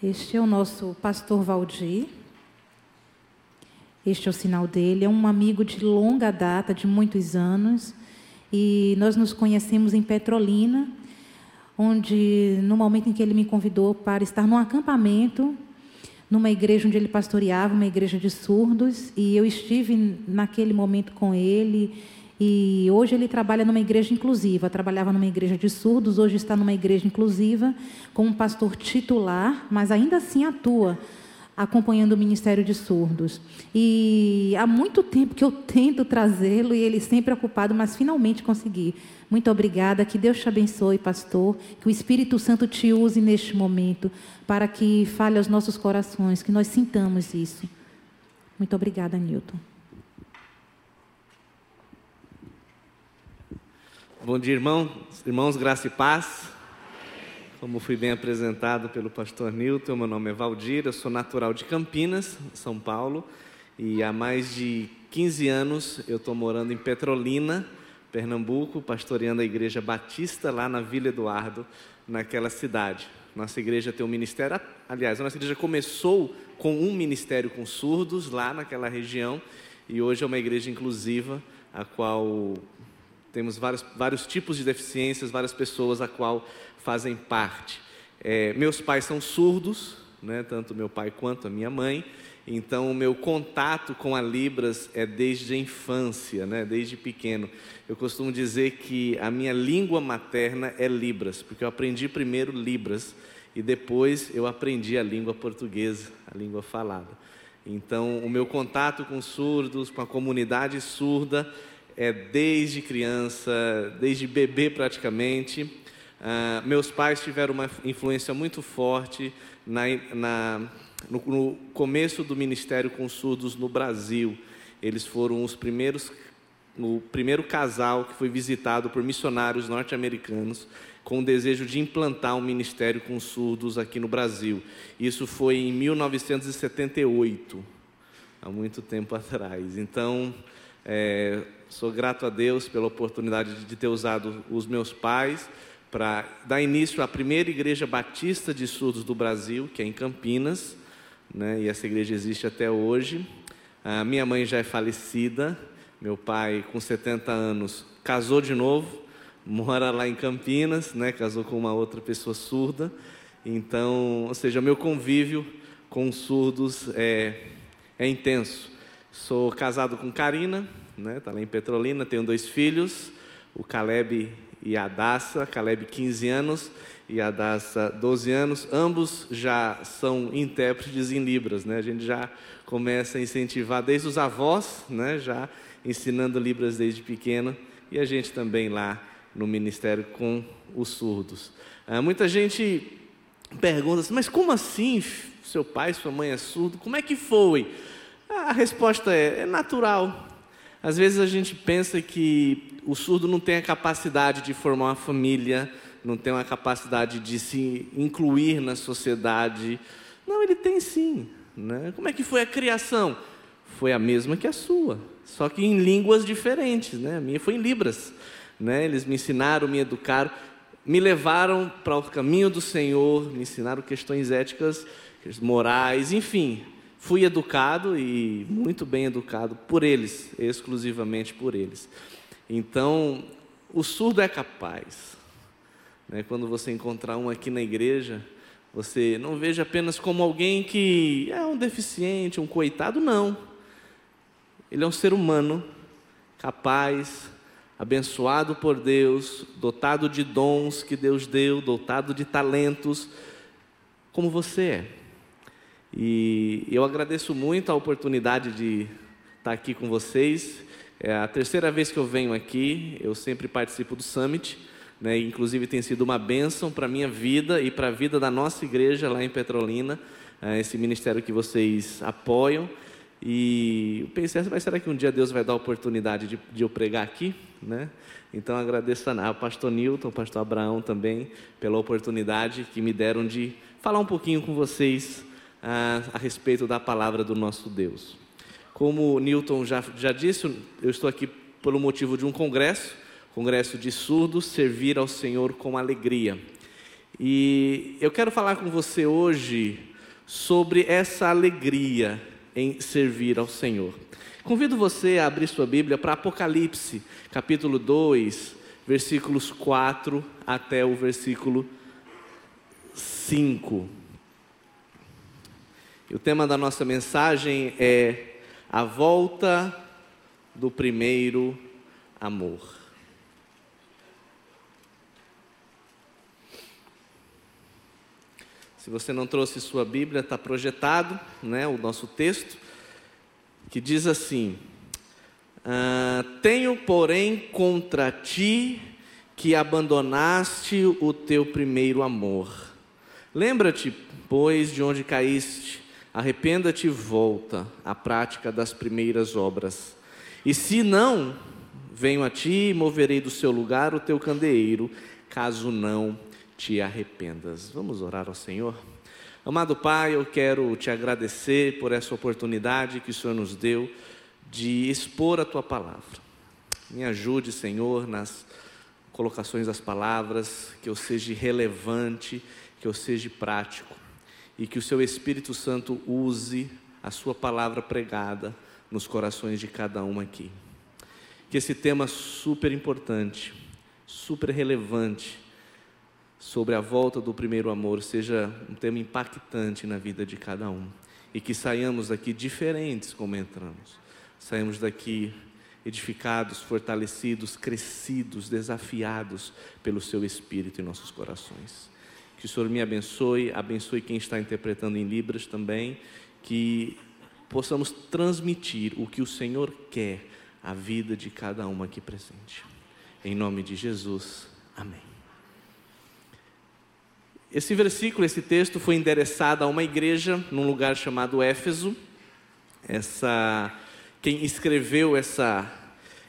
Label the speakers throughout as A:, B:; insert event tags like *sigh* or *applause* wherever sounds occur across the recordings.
A: Este é o nosso pastor Valdir. Este é o sinal dele. É um amigo de longa data, de muitos anos. E nós nos conhecemos em Petrolina, onde, no momento em que ele me convidou para estar num acampamento, numa igreja onde ele pastoreava, uma igreja de surdos, e eu estive naquele momento com ele e hoje ele trabalha numa igreja inclusiva. Trabalhava numa igreja de surdos, hoje está numa igreja inclusiva, como pastor titular, mas ainda assim atua acompanhando o ministério de surdos. E há muito tempo que eu tento trazê-lo e ele sempre ocupado, mas finalmente consegui. Muito obrigada. Que Deus te abençoe, pastor. Que o Espírito Santo te use neste momento para que fale aos nossos corações, que nós sintamos isso. Muito obrigada, Newton.
B: Bom dia, irmão. irmãos, graça e paz. Como fui bem apresentado pelo pastor Newton, meu nome é Valdir, eu sou natural de Campinas, São Paulo, e há mais de 15 anos eu estou morando em Petrolina, Pernambuco, pastoreando a igreja batista lá na Vila Eduardo, naquela cidade. Nossa igreja tem um ministério, aliás, a nossa igreja começou com um ministério com surdos lá naquela região, e hoje é uma igreja inclusiva, a qual temos vários, vários tipos de deficiências, várias pessoas a qual fazem parte. É, meus pais são surdos, né, tanto meu pai quanto a minha mãe, então o meu contato com a Libras é desde a infância, né, desde pequeno. Eu costumo dizer que a minha língua materna é Libras, porque eu aprendi primeiro Libras e depois eu aprendi a língua portuguesa, a língua falada. Então, o meu contato com surdos, com a comunidade surda, é, desde criança, desde bebê praticamente. Uh, meus pais tiveram uma influência muito forte na, na, no, no, começo do ministério com surdos no Brasil. Eles foram os primeiros, o primeiro casal que foi visitado por missionários norte-americanos com o desejo de implantar um ministério com surdos aqui no Brasil. Isso foi em 1978, há muito tempo *laughs* atrás. Então, é, sou grato a Deus pela oportunidade de ter usado os meus pais para dar início à primeira igreja batista de surdos do Brasil, que é em Campinas, né? e essa igreja existe até hoje. A minha mãe já é falecida, meu pai, com 70 anos, casou de novo, *laughs* mora lá em Campinas, né? casou com uma outra pessoa surda. Então, ou seja, meu convívio com surdos é, é intenso. Sou casado com Karina, né? Tá lá em Petrolina, tenho dois filhos, o Caleb e a Daça, Caleb 15 anos e a Daça 12 anos, ambos já são intérpretes em Libras, né? A gente já começa a incentivar desde os avós, né? Já ensinando Libras desde pequeno e a gente também lá no ministério com os surdos. Ah, muita gente pergunta assim, mas como assim seu pai, sua mãe é surdo? Como é que foi? A resposta é, é natural. Às vezes a gente pensa que o surdo não tem a capacidade de formar uma família, não tem uma capacidade de se incluir na sociedade. Não, ele tem sim. Né? Como é que foi a criação? Foi a mesma que a sua, só que em línguas diferentes. Né? A minha foi em Libras. Né? Eles me ensinaram, me educaram, me levaram para o caminho do Senhor, me ensinaram questões éticas, morais, enfim, fui educado e muito bem educado por eles, exclusivamente por eles. Então, o surdo é capaz. Né? Quando você encontrar um aqui na igreja, você não veja apenas como alguém que é um deficiente, um coitado, não. Ele é um ser humano, capaz, abençoado por Deus, dotado de dons que Deus deu, dotado de talentos, como você é. E eu agradeço muito a oportunidade de estar aqui com vocês. É a terceira vez que eu venho aqui, eu sempre participo do Summit, né? inclusive tem sido uma bênção para a minha vida e para a vida da nossa igreja lá em Petrolina, é, esse ministério que vocês apoiam. E eu pensei, mas será que um dia Deus vai dar a oportunidade de, de eu pregar aqui? Né? Então agradeço ao pastor Newton, ao pastor Abraão também, pela oportunidade que me deram de falar um pouquinho com vocês a, a respeito da palavra do nosso Deus. Como Newton já, já disse, eu estou aqui pelo motivo de um congresso, congresso de surdos, servir ao Senhor com alegria. E eu quero falar com você hoje sobre essa alegria em servir ao Senhor. Convido você a abrir sua Bíblia para Apocalipse, capítulo 2, versículos 4 até o versículo 5. O tema da nossa mensagem é a volta do primeiro amor. Se você não trouxe sua Bíblia, está projetado né, o nosso texto, que diz assim: ah, Tenho, porém, contra ti que abandonaste o teu primeiro amor. Lembra-te, pois, de onde caíste, arrependa-te e volta à prática das primeiras obras. E se não, venho a ti e moverei do seu lugar o teu candeeiro, caso não te arrependas. Vamos orar ao Senhor? Amado Pai, eu quero te agradecer por essa oportunidade que o Senhor nos deu de expor a tua palavra. Me ajude, Senhor, nas colocações das palavras, que eu seja relevante, que eu seja prático e que o seu Espírito Santo use a sua palavra pregada nos corações de cada um aqui. Que esse tema super importante, super relevante, sobre a volta do primeiro amor seja um tema impactante na vida de cada um e que saiamos daqui diferentes como entramos. Saímos daqui edificados, fortalecidos, crescidos, desafiados pelo seu espírito em nossos corações. Que o Senhor me abençoe, abençoe quem está interpretando em Libras também, que possamos transmitir o que o Senhor quer à vida de cada um aqui presente. Em nome de Jesus. Amém. Esse versículo, esse texto foi endereçado a uma igreja num lugar chamado Éfeso. Essa, quem escreveu essa,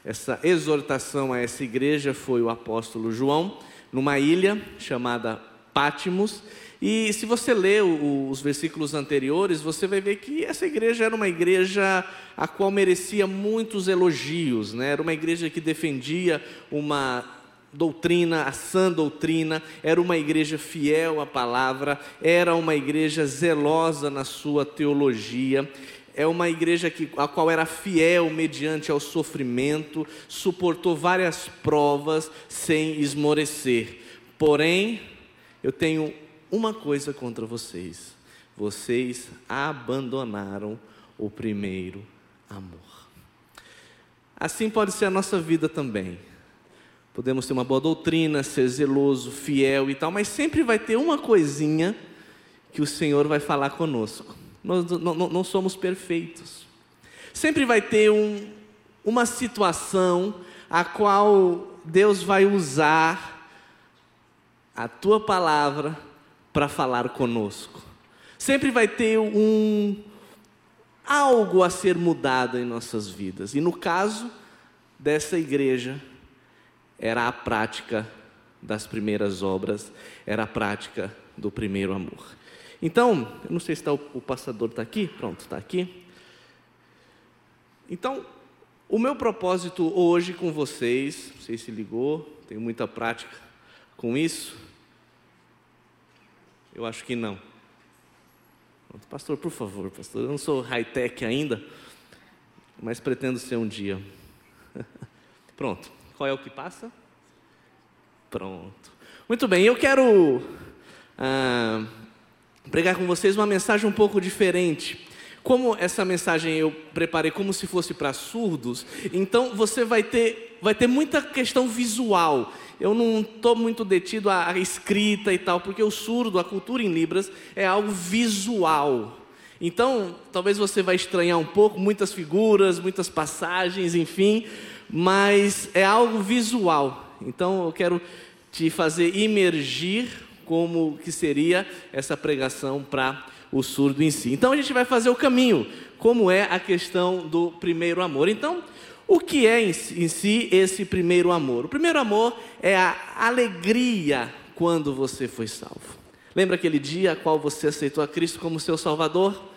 B: essa exortação a essa igreja foi o apóstolo João, numa ilha chamada Pátimos. E se você ler os versículos anteriores, você vai ver que essa igreja era uma igreja a qual merecia muitos elogios, né? era uma igreja que defendia uma doutrina, a sã doutrina, era uma igreja fiel à palavra, era uma igreja zelosa na sua teologia, é uma igreja que, a qual era fiel mediante ao sofrimento, suportou várias provas sem esmorecer. Porém, eu tenho uma coisa contra vocês: vocês abandonaram o primeiro amor. Assim pode ser a nossa vida também. Podemos ter uma boa doutrina, ser zeloso, fiel e tal, mas sempre vai ter uma coisinha que o Senhor vai falar conosco. Nós não, somos perfeitos. Sempre vai ter um, uma situação a qual Deus vai usar a tua palavra para falar conosco. Sempre vai ter um algo a ser mudado em nossas vidas. E no caso dessa igreja, era a prática das primeiras obras, era a prática do primeiro amor. Então, eu não sei se está o, o passador está aqui, pronto, está aqui. Então, o meu propósito hoje com vocês, não sei se ligou, tenho muita prática com isso. Eu acho que não. Pastor, por favor, pastor, eu não sou high-tech ainda, mas pretendo ser um dia. *laughs* Pronto. Qual é o que passa? Pronto. Muito bem, eu quero ah, pregar com vocês uma mensagem um pouco diferente. Como essa mensagem eu preparei como se fosse para surdos, então você vai ter, vai ter muita questão visual. Eu não estou muito detido à, escrita e tal, porque o surdo, a cultura em Libras, é algo visual. Então, talvez você vai estranhar um pouco, muitas figuras, muitas passagens, enfim, mas é algo visual. Então eu quero te fazer imergir como que seria essa pregação para o surdo em si. Então a gente vai fazer o caminho, como é a questão do primeiro amor. Então, o que é em si esse primeiro amor? O primeiro amor é a alegria quando você foi salvo. Lembra aquele dia a qual você aceitou a Cristo como seu Salvador?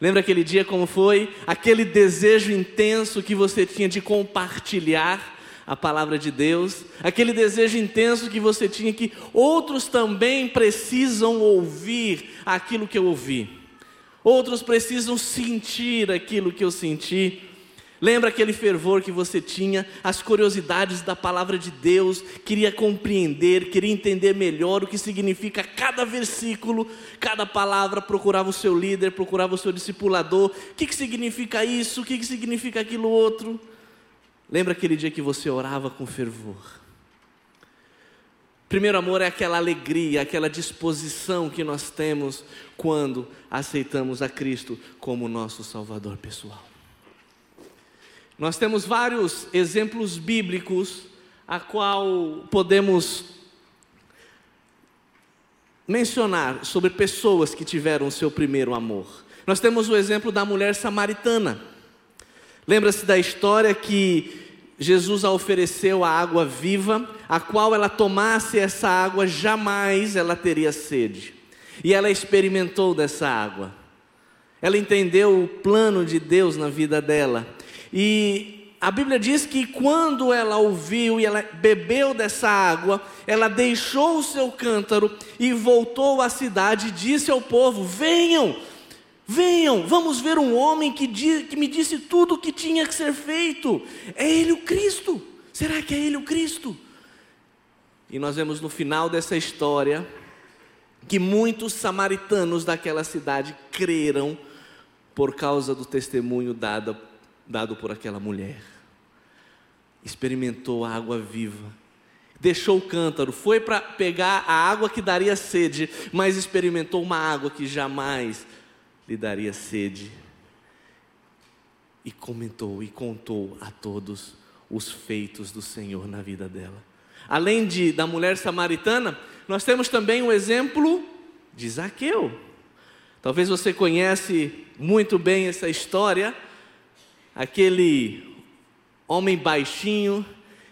B: Lembra aquele dia como foi? Aquele desejo intenso que você tinha de compartilhar a palavra de Deus, aquele desejo intenso que você tinha que outros também precisam ouvir aquilo que eu ouvi, outros precisam sentir aquilo que eu senti. Lembra aquele fervor que você tinha, as curiosidades da palavra de Deus, queria compreender, queria entender melhor o que significa cada versículo, cada palavra, procurava o seu líder, procurava o seu discipulador, o que, que significa isso, o que, que significa aquilo outro. Lembra aquele dia que você orava com fervor? Primeiro amor é aquela alegria, aquela disposição que nós temos quando aceitamos a Cristo como nosso Salvador pessoal. Nós temos vários exemplos bíblicos a qual podemos mencionar sobre pessoas que tiveram o seu primeiro amor. Nós temos o exemplo da mulher samaritana. Lembra-se da história que Jesus a ofereceu a água viva, a qual ela tomasse essa água, jamais ela teria sede. E ela experimentou dessa água. Ela entendeu o plano de Deus na vida dela. E a Bíblia diz que quando ela ouviu e ela bebeu dessa água, ela deixou o seu cântaro e voltou à cidade e disse ao povo: Venham, venham, vamos ver um homem que, diz, que me disse tudo o que tinha que ser feito. É ele o Cristo. Será que é ele o Cristo? E nós vemos no final dessa história que muitos samaritanos daquela cidade creram por causa do testemunho dado dado por aquela mulher. Experimentou a água viva, deixou o cântaro, foi para pegar a água que daria sede, mas experimentou uma água que jamais lhe daria sede. E comentou e contou a todos os feitos do Senhor na vida dela. Além de da mulher samaritana, nós temos também o exemplo de Zaqueu. Talvez você conhece muito bem essa história aquele homem baixinho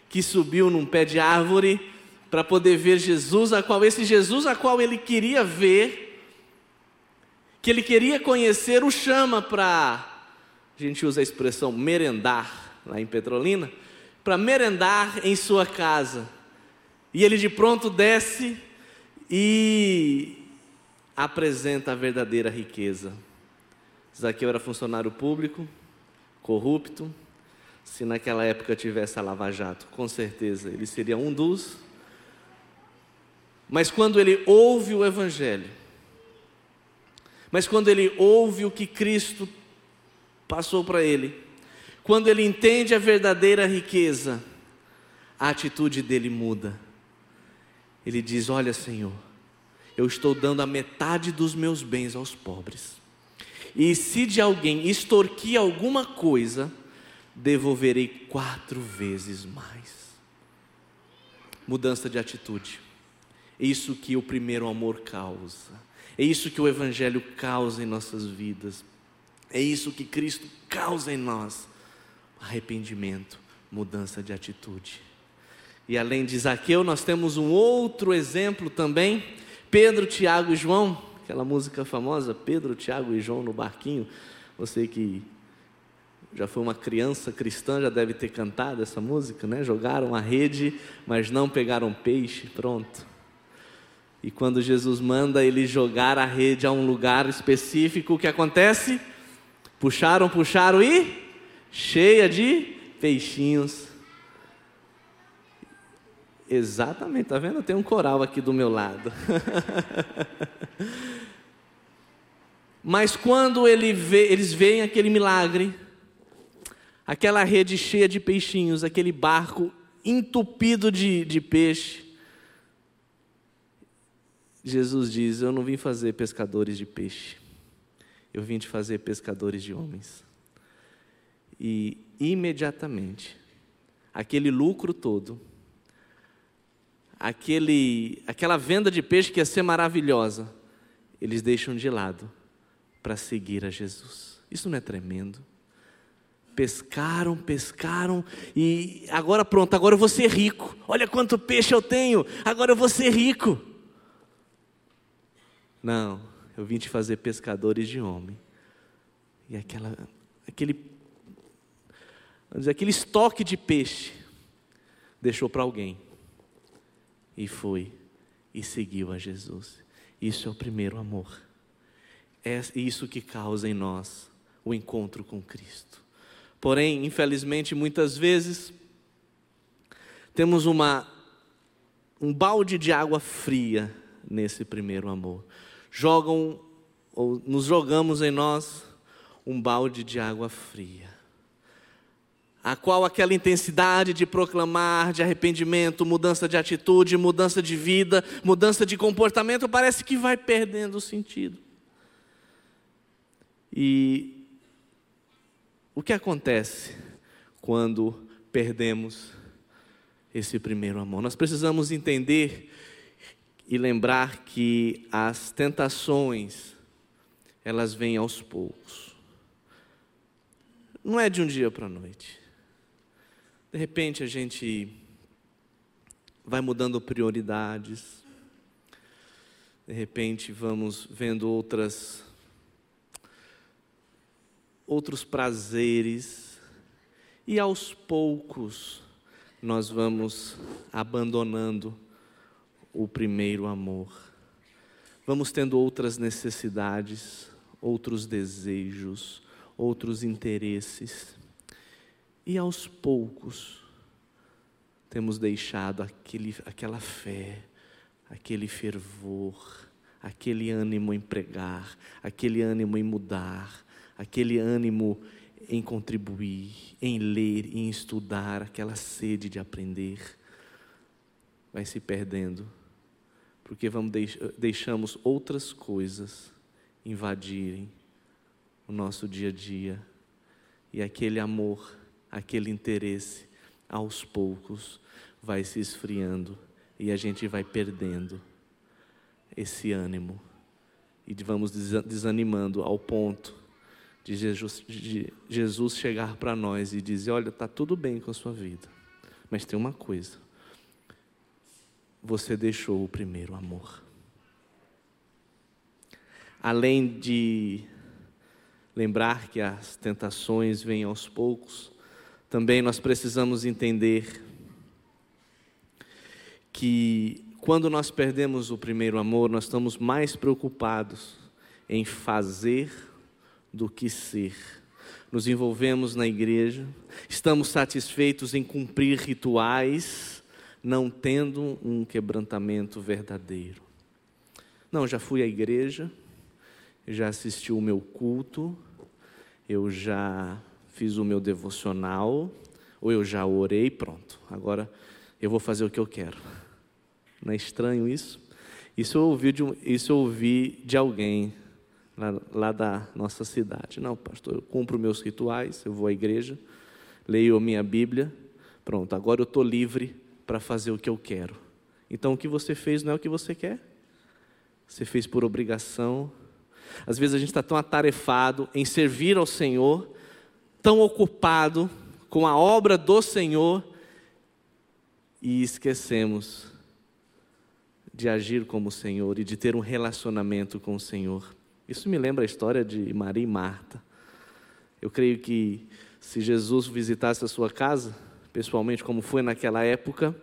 B: que subiu num pé de árvore para poder ver Jesus, a qual esse Jesus a qual ele queria ver, que ele queria conhecer, o chama para a gente usa a expressão merendar lá em Petrolina, para merendar em sua casa. E ele de pronto desce e apresenta a verdadeira riqueza. Zaqueu era funcionário público, corrupto, se naquela época tivesse a Lava Jato, com certeza ele seria um dos. Mas quando ele ouve o Evangelho, mas quando ele ouve o que Cristo passou para ele, quando ele entende a verdadeira riqueza, a atitude dele muda. Ele diz: Olha, Senhor, eu estou dando a metade dos meus bens aos pobres. E se de alguém extorquir alguma coisa, devolverei quatro vezes mais. Mudança de atitude. É isso que o primeiro amor causa. É isso que o Evangelho causa em nossas vidas. É isso que Cristo causa em nós. Arrependimento, mudança de atitude. E além de Zaqueu, nós temos um outro exemplo também: Pedro, Tiago e João aquela música famosa, Pedro, Tiago e João no barquinho. Você que já foi uma criança cristã, já deve ter cantado essa música, né? Jogaram a rede, mas não pegaram peixe, pronto. E quando Jesus manda ele jogar a rede a um lugar específico, o que acontece? Puxaram, puxaram e cheia de peixinhos. Exatamente, tá vendo? Tem um coral aqui do meu lado. *laughs* Mas quando ele vê, eles veem aquele milagre, aquela rede cheia de peixinhos, aquele barco entupido de, de peixe, Jesus diz: Eu não vim fazer pescadores de peixe, eu vim te fazer pescadores de homens. E imediatamente, aquele lucro todo, aquele, aquela venda de peixe que ia ser maravilhosa, eles deixam de lado para seguir a Jesus. Isso não é tremendo? Pescaram, pescaram e agora pronto, agora eu vou ser rico. Olha quanto peixe eu tenho, agora eu vou ser rico. Não, eu vim te fazer pescadores de homem. E aquela, aquele, vamos dizer, aquele estoque de peixe deixou para alguém e foi e seguiu a Jesus. Isso é o primeiro amor. É isso que causa em nós o encontro com Cristo. Porém, infelizmente, muitas vezes temos uma um balde de água fria nesse primeiro amor. Jogam ou nos jogamos em nós um balde de água fria a qual aquela intensidade de proclamar, de arrependimento, mudança de atitude, mudança de vida, mudança de comportamento, parece que vai perdendo o sentido. E o que acontece quando perdemos esse primeiro amor? Nós precisamos entender e lembrar que as tentações, elas vêm aos poucos. Não é de um dia para a noite. De repente a gente vai mudando prioridades, de repente vamos vendo outras outros prazeres e aos poucos nós vamos abandonando o primeiro amor. Vamos tendo outras necessidades, outros desejos, outros interesses. E aos poucos, temos deixado aquele, aquela fé, aquele fervor, aquele ânimo em pregar, aquele ânimo em mudar, aquele ânimo em contribuir, em ler, em estudar, aquela sede de aprender, vai se perdendo, porque vamos deix deixamos outras coisas invadirem o nosso dia a dia. E aquele amor aquele interesse, aos poucos, vai se esfriando e a gente vai perdendo esse ânimo e vamos desanimando ao ponto de Jesus, de Jesus chegar para nós e dizer: Olha, está tudo bem com a sua vida, mas tem uma coisa, você deixou o primeiro amor. Além de lembrar que as tentações vêm aos poucos, também nós precisamos entender que quando nós perdemos o primeiro amor, nós estamos mais preocupados em fazer do que ser. Nos envolvemos na igreja, estamos satisfeitos em cumprir rituais, não tendo um quebrantamento verdadeiro. Não, já fui à igreja, já assisti o meu culto, eu já fiz o meu devocional, ou eu já orei, pronto, agora eu vou fazer o que eu quero. Não é estranho isso? Isso eu ouvi de, isso eu ouvi de alguém lá, lá da nossa cidade. Não, pastor, eu cumpro meus rituais, eu vou à igreja, leio a minha Bíblia, pronto, agora eu estou livre para fazer o que eu quero. Então o que você fez não é o que você quer. Você fez por obrigação. Às vezes a gente está tão atarefado em servir ao Senhor tão ocupado com a obra do Senhor e esquecemos de agir como o Senhor e de ter um relacionamento com o Senhor. Isso me lembra a história de Maria e Marta. Eu creio que se Jesus visitasse a sua casa, pessoalmente, como foi naquela época,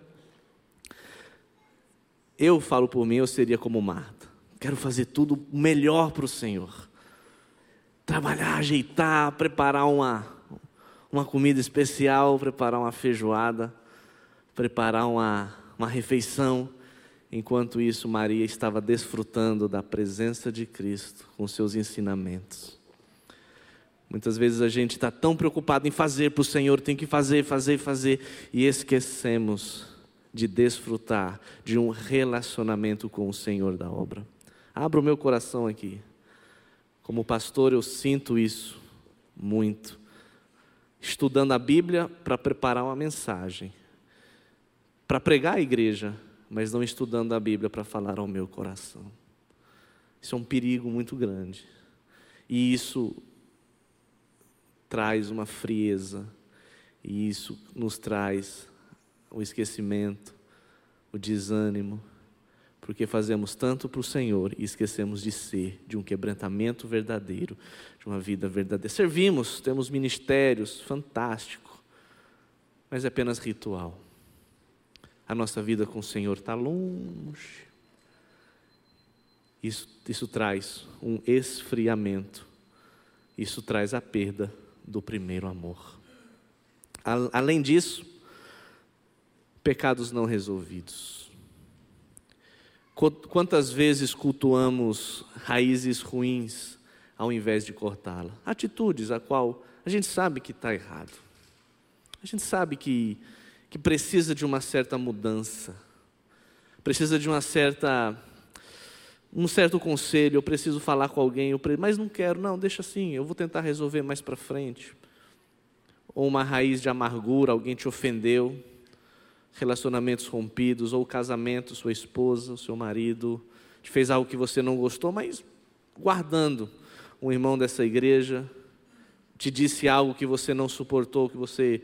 B: eu falo por mim, eu seria como Marta. Quero fazer tudo melhor para o Senhor trabalhar, ajeitar, preparar uma, uma comida especial, preparar uma feijoada, preparar uma, uma refeição. Enquanto isso, Maria estava desfrutando da presença de Cristo com seus ensinamentos. Muitas vezes a gente está tão preocupado em fazer para o Senhor, tem que fazer, fazer, fazer, e esquecemos de desfrutar de um relacionamento com o Senhor da obra. Abra o meu coração aqui. Como pastor, eu sinto isso muito. Estudando a Bíblia para preparar uma mensagem, para pregar a igreja, mas não estudando a Bíblia para falar ao meu coração. Isso é um perigo muito grande. E isso traz uma frieza, e isso nos traz o esquecimento, o desânimo, porque fazemos tanto para o Senhor e esquecemos de ser, de um quebrantamento verdadeiro, de uma vida verdadeira. Servimos, temos ministérios, fantástico, mas é apenas ritual. a nossa vida com o Senhor está longe. Isso, isso traz um esfriamento, isso traz a perda do primeiro amor. Além disso, pecados não resolvidos. Quantas vezes cultuamos raízes ruins ao invés de cortá-la? Atitudes a qual a gente sabe que está errado. A gente sabe que, que precisa de uma certa mudança, precisa de uma certa um certo conselho, eu preciso falar com alguém, eu mas não quero, não, deixa assim, eu vou tentar resolver mais para frente. Ou uma raiz de amargura, alguém te ofendeu, relacionamentos rompidos, ou casamento, sua esposa, seu marido, te fez algo que você não gostou, mas guardando. Um irmão dessa igreja te disse algo que você não suportou, que você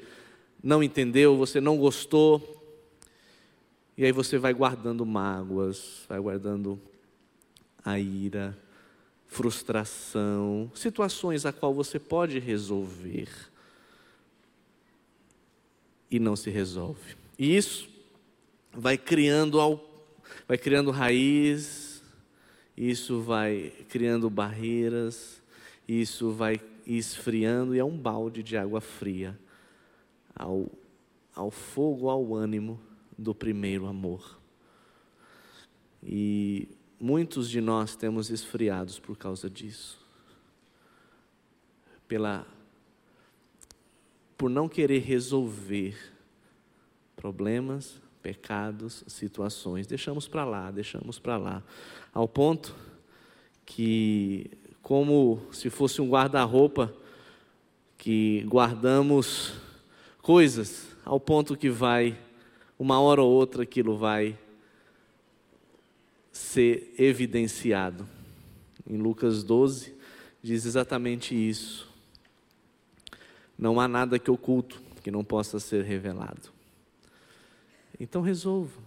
B: não entendeu, você não gostou. E aí você vai guardando mágoas, vai guardando a ira, frustração, situações a qual você pode resolver e não se resolve. E isso vai criando vai criando raiz, isso vai criando barreiras, isso vai esfriando e é um balde de água fria ao, ao fogo, ao ânimo do primeiro amor. E muitos de nós temos esfriados por causa disso. Pela por não querer resolver problemas, pecados, situações, deixamos para lá, deixamos para lá, ao ponto que como se fosse um guarda-roupa que guardamos coisas ao ponto que vai uma hora ou outra aquilo vai ser evidenciado. Em Lucas 12, diz exatamente isso. Não há nada que oculto que não possa ser revelado. Então resolva.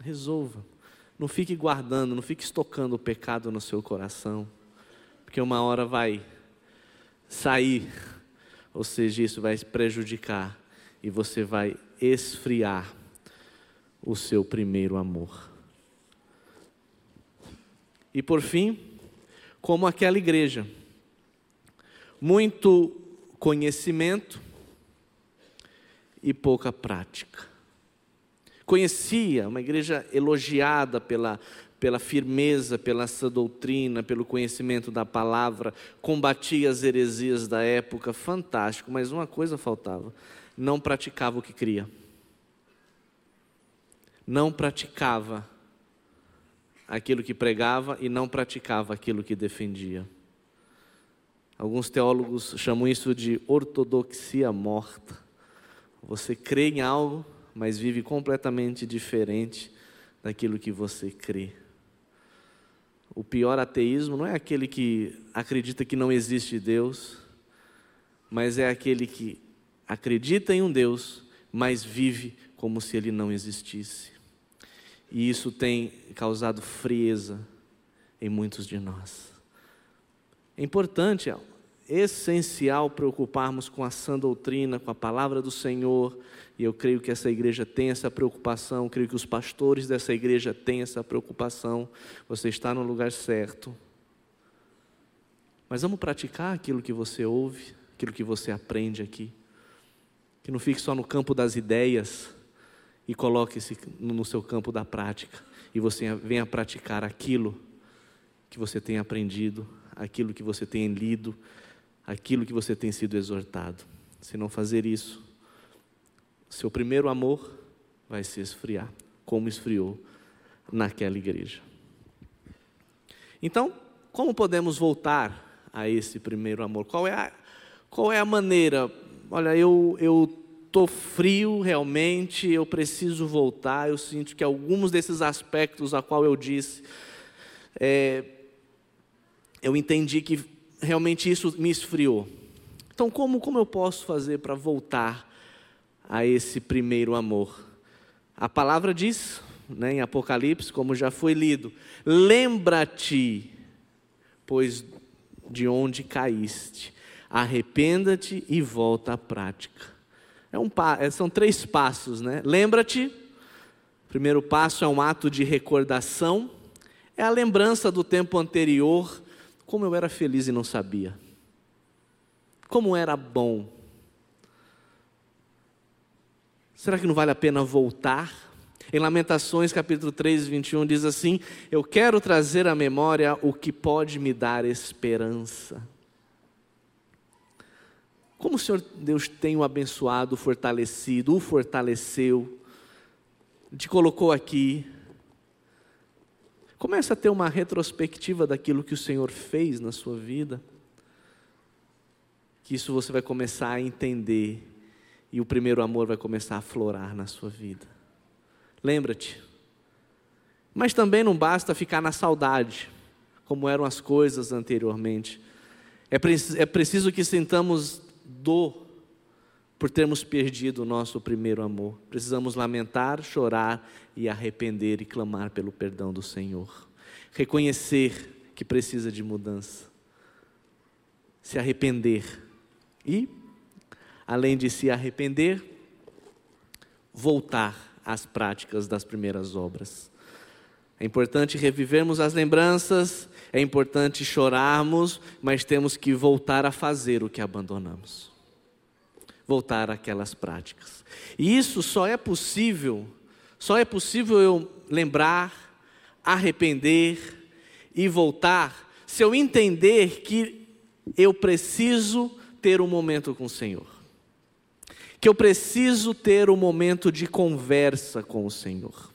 B: Resolva. Não fique guardando, não fique estocando o pecado no seu coração, porque uma hora vai sair, ou seja, isso vai prejudicar e você vai esfriar o seu primeiro amor. E por fim, como aquela igreja, muito conhecimento e pouca prática. Conhecia, uma igreja elogiada pela, pela firmeza, pela sua doutrina, pelo conhecimento da palavra, combatia as heresias da época, fantástico, mas uma coisa faltava: não praticava o que cria. Não praticava aquilo que pregava e não praticava aquilo que defendia. Alguns teólogos chamam isso de ortodoxia morta. Você crê em algo, mas vive completamente diferente daquilo que você crê. O pior ateísmo não é aquele que acredita que não existe Deus, mas é aquele que acredita em um Deus, mas vive como se ele não existisse. E isso tem causado frieza em muitos de nós. É importante, é essencial preocuparmos com a sã doutrina, com a palavra do Senhor, e eu creio que essa igreja tem essa preocupação, creio que os pastores dessa igreja têm essa preocupação. Você está no lugar certo. Mas vamos praticar aquilo que você ouve, aquilo que você aprende aqui. Que não fique só no campo das ideias, e coloque-se no seu campo da prática e você venha praticar aquilo que você tem aprendido, aquilo que você tem lido, aquilo que você tem sido exortado. Se não fazer isso, seu primeiro amor vai se esfriar, como esfriou naquela igreja. Então, como podemos voltar a esse primeiro amor? Qual é a, qual é a maneira? Olha, eu, eu estou frio realmente, eu preciso voltar. Eu sinto que alguns desses aspectos a qual eu disse, é, eu entendi que realmente isso me esfriou. Então, como, como eu posso fazer para voltar a esse primeiro amor? A palavra diz, né, em Apocalipse, como já foi lido: lembra-te, pois de onde caíste, arrependa-te e volta à prática. É um, é, são três passos, né? Lembra-te, primeiro passo é um ato de recordação, é a lembrança do tempo anterior, como eu era feliz e não sabia. Como era bom. Será que não vale a pena voltar? Em Lamentações, capítulo 3, 21, diz assim: Eu quero trazer à memória o que pode me dar esperança. Como o Senhor Deus tem o abençoado, fortalecido, o fortaleceu, te colocou aqui. Começa a ter uma retrospectiva daquilo que o Senhor fez na sua vida. Que isso você vai começar a entender e o primeiro amor vai começar a florar na sua vida. Lembra-te. Mas também não basta ficar na saudade, como eram as coisas anteriormente. É, é preciso que sintamos dor por termos perdido o nosso primeiro amor. Precisamos lamentar, chorar e arrepender e clamar pelo perdão do Senhor. Reconhecer que precisa de mudança. Se arrepender. E, além de se arrepender, voltar às práticas das primeiras obras. É importante revivermos as lembranças, é importante chorarmos, mas temos que voltar a fazer o que abandonamos. Voltar àquelas práticas. E isso só é possível, só é possível eu lembrar, arrepender e voltar se eu entender que eu preciso ter um momento com o Senhor. Que eu preciso ter um momento de conversa com o Senhor.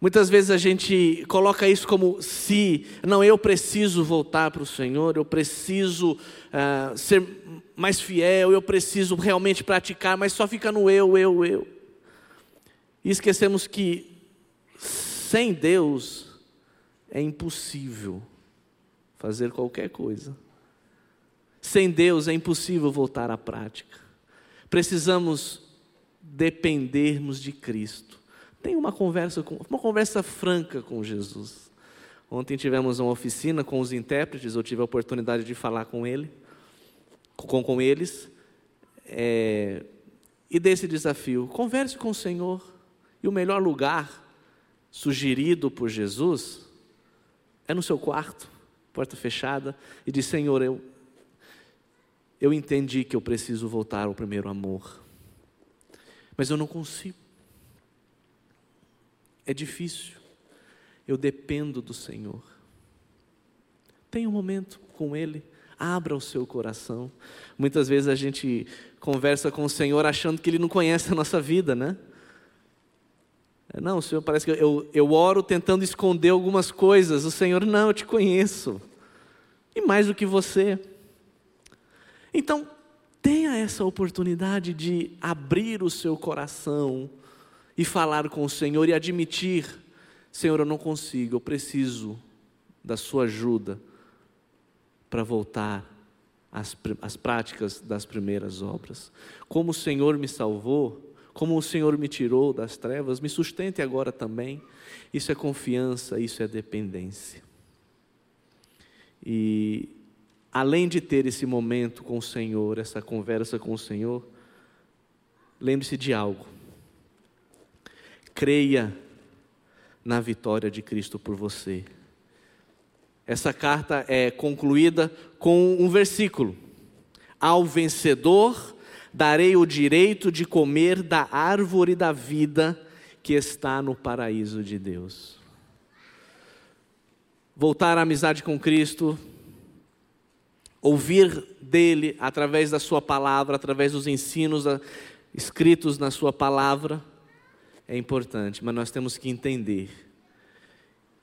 B: Muitas vezes a gente coloca isso como se, não, eu preciso voltar para o Senhor, eu preciso uh, ser mais fiel, eu preciso realmente praticar, mas só fica no eu, eu, eu. E esquecemos que sem Deus é impossível fazer qualquer coisa. Sem Deus é impossível voltar à prática. Precisamos dependermos de Cristo. Tenha uma conversa, com, uma conversa franca com Jesus. Ontem tivemos uma oficina com os intérpretes, eu tive a oportunidade de falar com ele, com, com eles, é, e desse desafio. Converse com o Senhor. E o melhor lugar sugerido por Jesus é no seu quarto, porta fechada, e diz: Senhor, eu, eu entendi que eu preciso voltar ao primeiro amor, mas eu não consigo. É difícil. Eu dependo do Senhor. Tenha um momento com Ele. Abra o seu coração. Muitas vezes a gente conversa com o Senhor achando que Ele não conhece a nossa vida, né? Não, o Senhor parece que eu, eu oro tentando esconder algumas coisas. O Senhor, não, eu te conheço. E mais do que você. Então, tenha essa oportunidade de abrir o seu coração e falar com o Senhor e admitir: Senhor, eu não consigo, eu preciso da Sua ajuda para voltar às, às práticas das primeiras obras. Como o Senhor me salvou, como o Senhor me tirou das trevas, me sustente agora também. Isso é confiança, isso é dependência. E além de ter esse momento com o Senhor, essa conversa com o Senhor, lembre-se de algo creia na vitória de Cristo por você. Essa carta é concluída com um versículo: Ao vencedor darei o direito de comer da árvore da vida que está no paraíso de Deus. Voltar à amizade com Cristo, ouvir dele através da Sua palavra, através dos ensinos escritos na Sua palavra é importante, mas nós temos que entender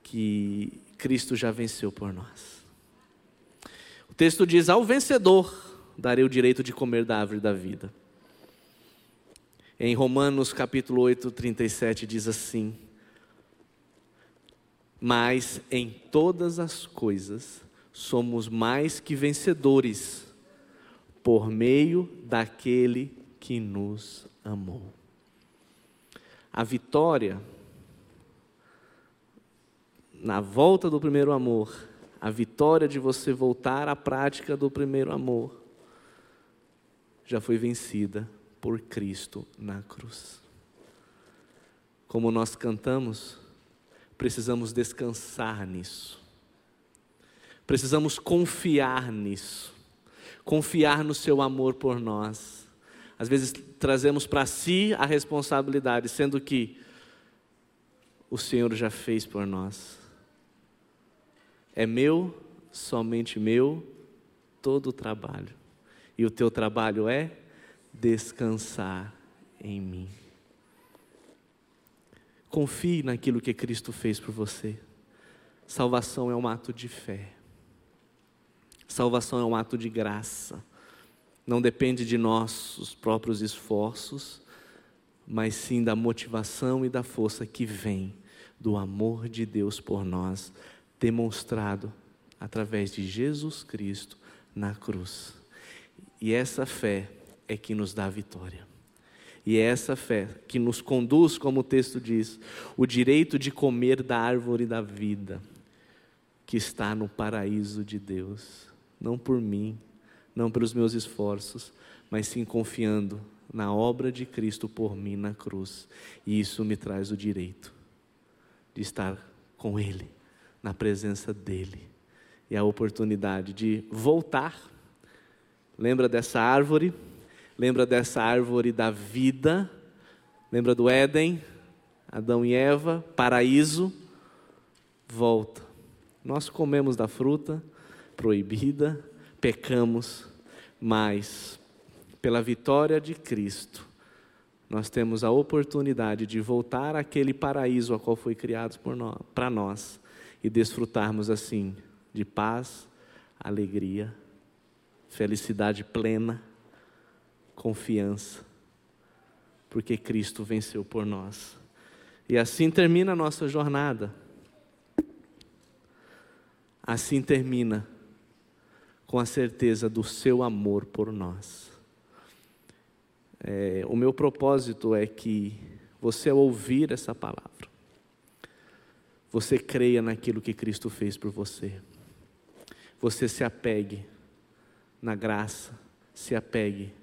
B: que Cristo já venceu por nós. O texto diz: Ao vencedor darei o direito de comer da árvore da vida. Em Romanos capítulo 8, 37 diz assim: Mas em todas as coisas somos mais que vencedores por meio daquele que nos amou a vitória na volta do primeiro amor, a vitória de você voltar à prática do primeiro amor, já foi vencida por Cristo na cruz. como nós cantamos, precisamos descansar nisso. Precisamos confiar nisso. Confiar no seu amor por nós. Às vezes trazemos para si a responsabilidade, sendo que o Senhor já fez por nós. É meu, somente meu, todo o trabalho. E o teu trabalho é descansar em mim. Confie naquilo que Cristo fez por você. Salvação é um ato de fé. Salvação é um ato de graça. Não depende de nossos próprios esforços, mas sim da motivação e da força que vem do amor de Deus por nós, demonstrado através de Jesus Cristo na cruz. E essa fé é que nos dá a vitória. E é essa fé que nos conduz, como o texto diz, o direito de comer da árvore da vida, que está no paraíso de Deus, não por mim, não pelos meus esforços, mas sim confiando na obra de Cristo por mim na cruz. E isso me traz o direito de estar com Ele, na presença dEle, e a oportunidade de voltar. Lembra dessa árvore? Lembra dessa árvore da vida? Lembra do Éden? Adão e Eva, paraíso? Volta. Nós comemos da fruta proibida, pecamos, mas pela vitória de Cristo, nós temos a oportunidade de voltar àquele paraíso a qual foi criado para nós e desfrutarmos assim de paz, alegria, felicidade plena confiança, porque Cristo venceu por nós. E assim termina a nossa jornada. Assim termina com a certeza do seu amor por nós. É, o meu propósito é que você, ao ouvir essa palavra, você creia naquilo que Cristo fez por você. Você se apegue na graça, se apegue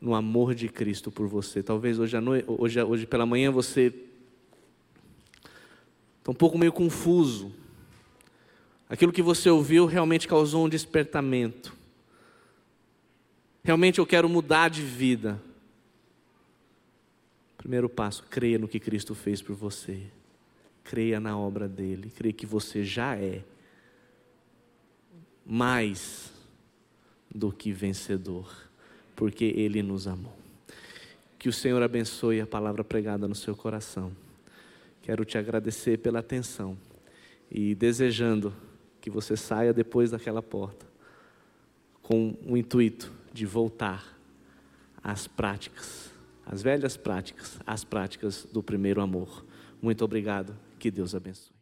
B: no amor de Cristo por você. Talvez hoje, noite, hoje, hoje pela manhã você está um pouco meio confuso. Aquilo que você ouviu realmente causou um despertamento. Realmente eu quero mudar de vida. Primeiro passo, creia no que Cristo fez por você. Creia na obra dele. Creia que você já é mais do que vencedor porque Ele nos amou. Que o Senhor abençoe a palavra pregada no seu coração. Quero te agradecer pela atenção e desejando que você saia depois daquela porta com o intuito de voltar às práticas, às velhas práticas, às práticas do primeiro amor. Muito obrigado, que Deus abençoe.